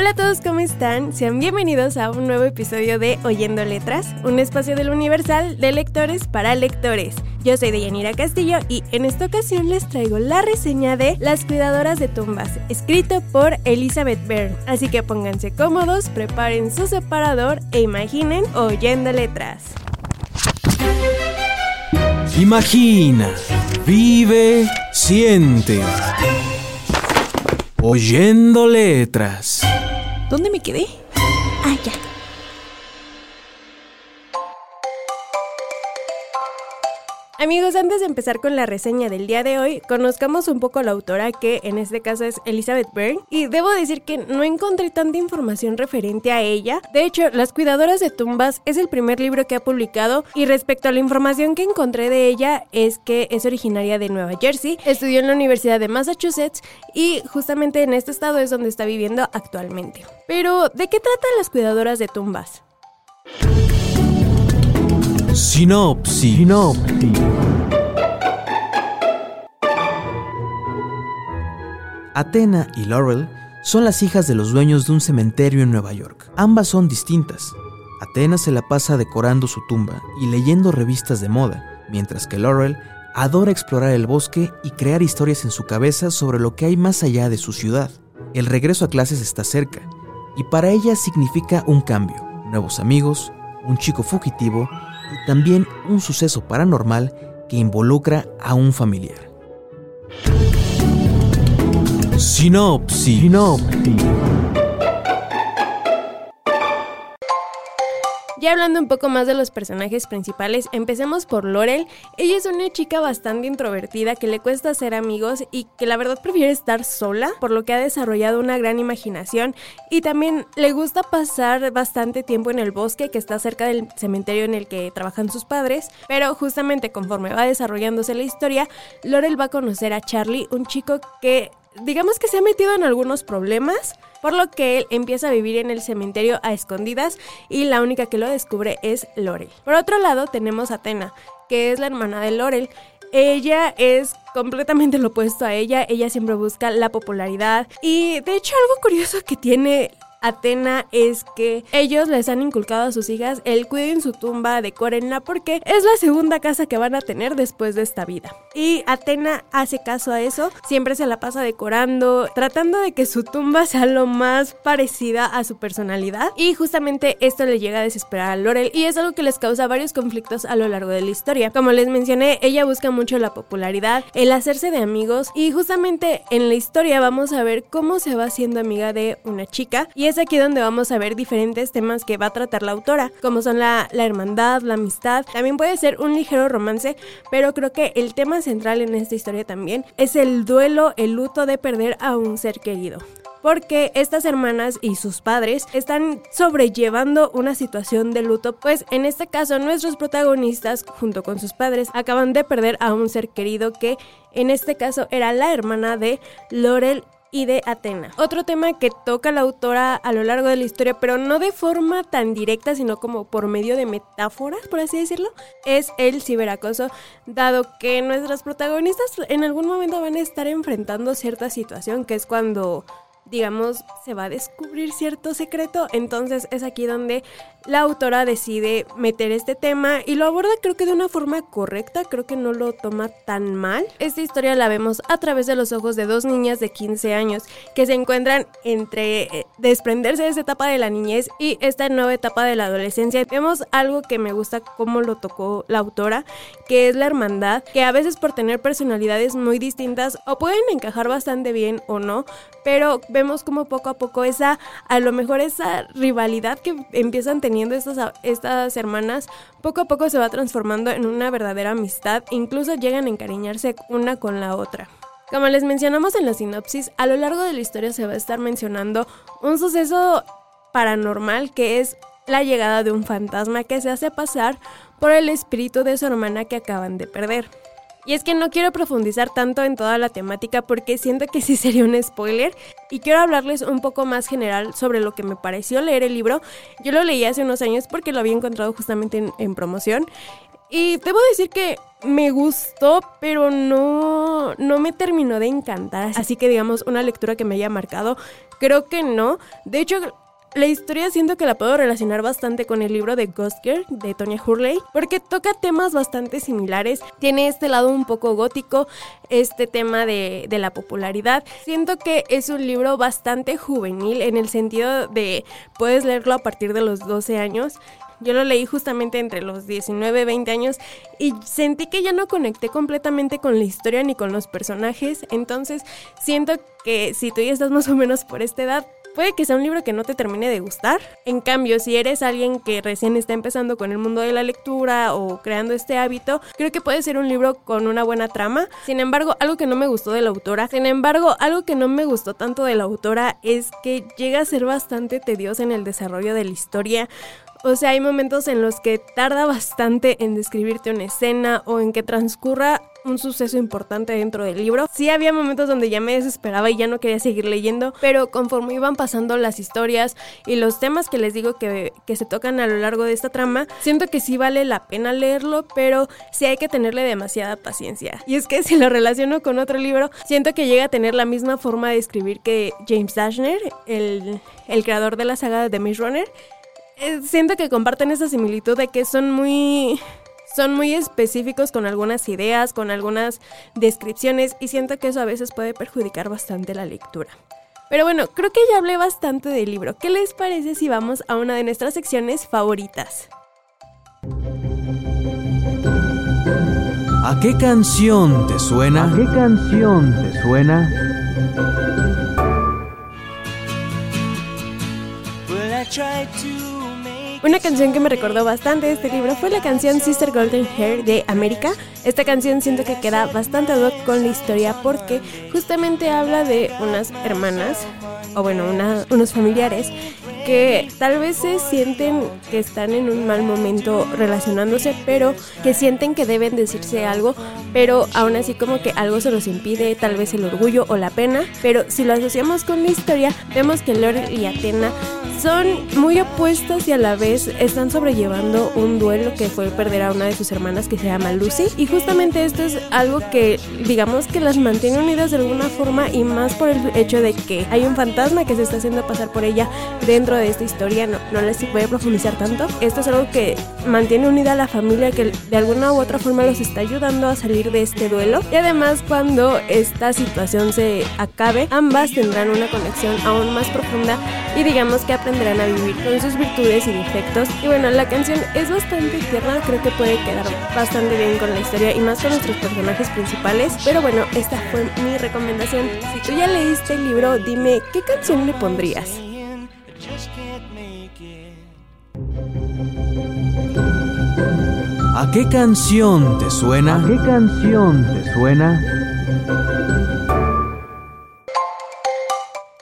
Hola a todos, ¿cómo están? Sean bienvenidos a un nuevo episodio de Oyendo Letras, un espacio del Universal de lectores para lectores. Yo soy Deyanira Castillo y en esta ocasión les traigo la reseña de Las Cuidadoras de Tumbas, escrito por Elizabeth Byrne. Así que pónganse cómodos, preparen su separador e imaginen Oyendo Letras. Imagina, vive, siente. Oyendo letras. ¿Dónde me quedé? Amigos, antes de empezar con la reseña del día de hoy, conozcamos un poco a la autora que en este caso es Elizabeth Byrne y debo decir que no encontré tanta información referente a ella. De hecho, Las Cuidadoras de Tumbas es el primer libro que ha publicado y respecto a la información que encontré de ella es que es originaria de Nueva Jersey, estudió en la Universidad de Massachusetts y justamente en este estado es donde está viviendo actualmente. Pero, ¿de qué tratan Las Cuidadoras de Tumbas? Sinopsis. Atena y Laurel son las hijas de los dueños de un cementerio en Nueva York. Ambas son distintas. Atena se la pasa decorando su tumba y leyendo revistas de moda, mientras que Laurel adora explorar el bosque y crear historias en su cabeza sobre lo que hay más allá de su ciudad. El regreso a clases está cerca, y para ella significa un cambio, nuevos amigos, un chico fugitivo y también un suceso paranormal que involucra a un familiar. Sinopsis. Ya hablando un poco más de los personajes principales, empecemos por Laurel. Ella es una chica bastante introvertida que le cuesta hacer amigos y que la verdad prefiere estar sola, por lo que ha desarrollado una gran imaginación y también le gusta pasar bastante tiempo en el bosque que está cerca del cementerio en el que trabajan sus padres, pero justamente conforme va desarrollándose la historia, Laurel va a conocer a Charlie, un chico que digamos que se ha metido en algunos problemas, por lo que él empieza a vivir en el cementerio a escondidas y la única que lo descubre es Laurel. Por otro lado tenemos a Atena, que es la hermana de Laurel. Ella es completamente lo opuesto a ella, ella siempre busca la popularidad y de hecho algo curioso que tiene Atena es que ellos les han inculcado a sus hijas el cuiden su tumba, decórenla porque es la segunda casa que van a tener después de esta vida. Y Atena hace caso a eso, siempre se la pasa decorando, tratando de que su tumba sea lo más parecida a su personalidad. Y justamente esto le llega a desesperar a Laurel y es algo que les causa varios conflictos a lo largo de la historia. Como les mencioné, ella busca mucho la popularidad, el hacerse de amigos y justamente en la historia vamos a ver cómo se va haciendo amiga de una chica y es aquí donde vamos a ver diferentes temas que va a tratar la autora, como son la, la hermandad, la amistad, también puede ser un ligero romance, pero creo que el tema central en esta historia también es el duelo, el luto de perder a un ser querido. Porque estas hermanas y sus padres están sobrellevando una situación de luto, pues en este caso nuestros protagonistas junto con sus padres acaban de perder a un ser querido que en este caso era la hermana de Laurel y de Atena. Otro tema que toca la autora a lo largo de la historia, pero no de forma tan directa, sino como por medio de metáforas, por así decirlo, es el ciberacoso, dado que nuestras protagonistas en algún momento van a estar enfrentando cierta situación, que es cuando digamos, se va a descubrir cierto secreto. Entonces es aquí donde la autora decide meter este tema y lo aborda creo que de una forma correcta, creo que no lo toma tan mal. Esta historia la vemos a través de los ojos de dos niñas de 15 años que se encuentran entre eh, desprenderse de esa etapa de la niñez y esta nueva etapa de la adolescencia. Vemos algo que me gusta cómo lo tocó la autora, que es la hermandad, que a veces por tener personalidades muy distintas o pueden encajar bastante bien o no, pero vemos como poco a poco esa, a lo mejor esa rivalidad que empiezan teniendo estas, estas hermanas, poco a poco se va transformando en una verdadera amistad, incluso llegan a encariñarse una con la otra. Como les mencionamos en la sinopsis, a lo largo de la historia se va a estar mencionando un suceso paranormal que es la llegada de un fantasma que se hace pasar por el espíritu de su hermana que acaban de perder. Y es que no quiero profundizar tanto en toda la temática porque siento que sí sería un spoiler y quiero hablarles un poco más general sobre lo que me pareció leer el libro. Yo lo leí hace unos años porque lo había encontrado justamente en, promoción y debo decir que me gustó, pero no, no me terminó de encantar. Así que digamos, una lectura que me haya marcado, creo que no. De hecho, la historia siento que la puedo relacionar bastante con el libro de Ghost Girl de Tonya Hurley porque toca temas bastante similares. Tiene este lado un poco gótico, este tema de, de, la popularidad. Siento que es un libro bastante juvenil en el sentido de puedes leerlo a partir de los 12 años. Yo lo leí justamente entre los 19 y 20 años y sentí que ya no conecté completamente con la historia ni con los personajes. Entonces siento que si tú ya estás más o menos por esta edad, Puede que sea un libro que no te termine de gustar. En cambio, si eres alguien que recién está empezando con el mundo de la lectura o creando este hábito, creo que puede ser un libro con una buena trama. Sin embargo, algo que no me gustó de la autora, sin embargo, algo que no me gustó tanto de la autora es que llega a ser bastante tedioso en el desarrollo de la historia. O sea, hay momentos en los que tarda bastante en describirte una escena o en que transcurra un suceso importante dentro del libro. Sí había momentos donde ya me desesperaba y ya no quería seguir leyendo, pero conforme iban pasando las historias y los temas que les digo que, que se tocan a lo largo de esta trama, siento que sí vale la pena leerlo, pero sí hay que tenerle demasiada paciencia. Y es que si lo relaciono con otro libro, siento que llega a tener la misma forma de escribir que James Dashner, el, el creador de la saga de Maze Runner. Eh, siento que comparten esa similitud de que son muy son muy específicos con algunas ideas, con algunas descripciones y siento que eso a veces puede perjudicar bastante la lectura. Pero bueno, creo que ya hablé bastante del libro. ¿Qué les parece si vamos a una de nuestras secciones favoritas? ¿A qué canción te suena? ¿A qué canción te suena? Una canción que me recordó bastante este libro fue la canción Sister Golden Hair de América. Esta canción siento que queda bastante ad hoc con la historia porque justamente habla de unas hermanas, o bueno, unos familiares que tal vez se sienten que están en un mal momento relacionándose, pero que sienten que deben decirse algo, pero aún así como que algo se los impide, tal vez el orgullo o la pena, pero si lo asociamos con la historia, vemos que Lore y Atena son muy opuestos y a la vez están sobrellevando un duelo que fue perder a una de sus hermanas que se llama Lucy. Y justamente esto es algo que digamos que las mantiene unidas de alguna forma y más por el hecho de que hay un fantasma que se está haciendo pasar por ella dentro de esta historia. No, no les a profundizar tanto. Esto es algo que mantiene unida a la familia que de alguna u otra forma los está ayudando a salir de este duelo. Y además cuando esta situación se acabe, ambas tendrán una conexión aún más profunda y digamos que aprenderán a vivir con sus virtudes y defectos. Y bueno, la canción es bastante tierna, creo que puede quedar bastante bien con la historia y más con nuestros personajes principales. Pero bueno, esta fue mi recomendación. Si tú ya leíste el libro, dime qué canción le pondrías. ¿A qué canción te suena? ¿A qué canción te suena?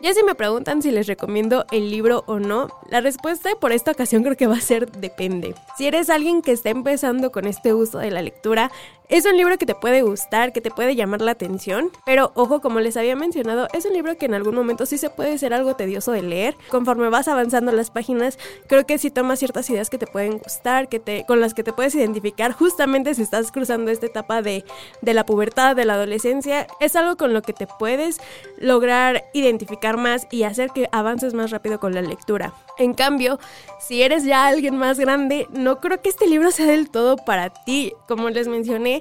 Ya si me preguntan si les recomiendo el libro o no, la respuesta por esta ocasión creo que va a ser depende. Si eres alguien que está empezando con este uso de la lectura, es un libro que te puede gustar, que te puede llamar la atención, pero ojo, como les había mencionado, es un libro que en algún momento sí se puede ser algo tedioso de leer. Conforme vas avanzando las páginas, creo que sí tomas ciertas ideas que te pueden gustar, que te, con las que te puedes identificar justamente si estás cruzando esta etapa de, de la pubertad, de la adolescencia. Es algo con lo que te puedes lograr identificar más y hacer que avances más rápido con la lectura. En cambio, si eres ya alguien más grande, no creo que este libro sea del todo para ti. Como les mencioné,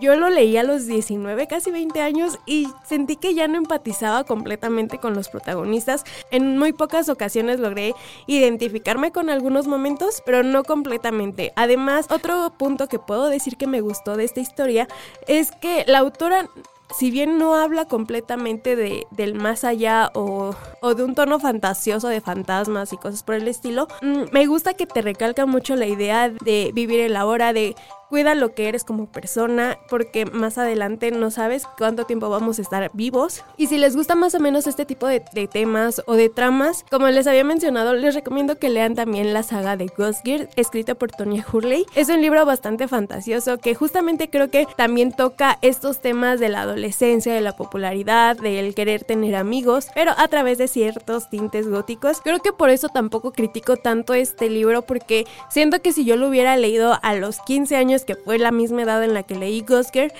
yo lo leí a los 19, casi 20 años y sentí que ya no empatizaba completamente con los protagonistas. En muy pocas ocasiones logré identificarme con algunos momentos, pero no completamente. Además, otro punto que puedo decir que me gustó de esta historia es que la autora si bien no habla completamente de, del más allá o, o, de un tono fantasioso de fantasmas y cosas por el estilo, mm, me gusta que te recalca mucho la idea de vivir el ahora, de Cuida lo que eres como persona porque más adelante no sabes cuánto tiempo vamos a estar vivos. Y si les gusta más o menos este tipo de, temas o de tramas, como les había mencionado, les recomiendo que lean también la saga de Ghost Gear, escrita por Tonya Hurley. Es un libro bastante fantasioso que justamente creo que también toca estos temas de la adolescencia, de la popularidad, del querer tener amigos, pero a través de ciertos tintes góticos. Creo que por eso tampoco critico tanto este libro porque siento que si yo lo hubiera leído a los 15 años que fue la misma edad en la que leí Gosker,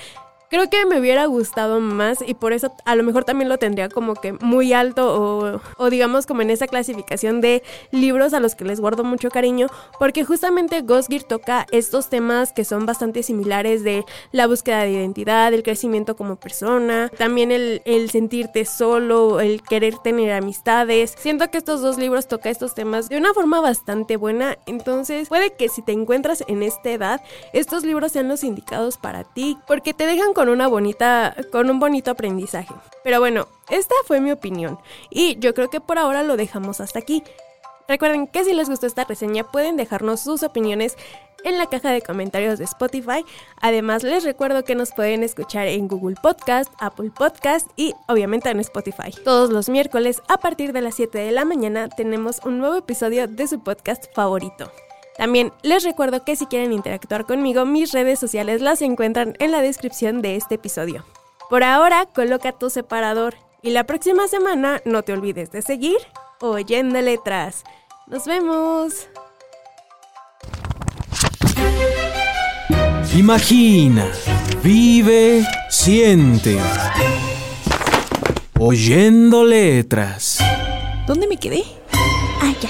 Creo que me hubiera gustado más y por eso a lo mejor también lo tendría como que muy alto o, digamos como en esa clasificación de libros a los que les guardo mucho cariño porque justamente Ghost Gear toca estos temas que son bastante similares de la búsqueda de identidad, el crecimiento como persona, también el, el sentirte solo, el querer tener amistades. Siento que estos dos libros tocan estos temas de una forma bastante buena, entonces puede que si te encuentras en esta edad, estos libros sean los indicados para ti porque te dejan con una bonita, con un bonito aprendizaje. Pero bueno, esta fue mi opinión y yo creo que por ahora lo dejamos hasta aquí. Recuerden que si les gustó esta reseña pueden dejarnos sus opiniones en la caja de comentarios de Spotify. Además les recuerdo que nos pueden escuchar en Google Podcast, Apple Podcast y obviamente en Spotify. Todos los miércoles a partir de las 7 de la mañana tenemos un nuevo episodio de su podcast favorito. También les recuerdo que si quieren interactuar conmigo, mis redes sociales las encuentran en la descripción de este episodio. Por ahora, coloca tu separador y la próxima semana no te olvides de seguir oyendo letras. Nos vemos. Imagina, vive, siente. Oyendo letras. ¿Dónde me quedé? Ah, ya.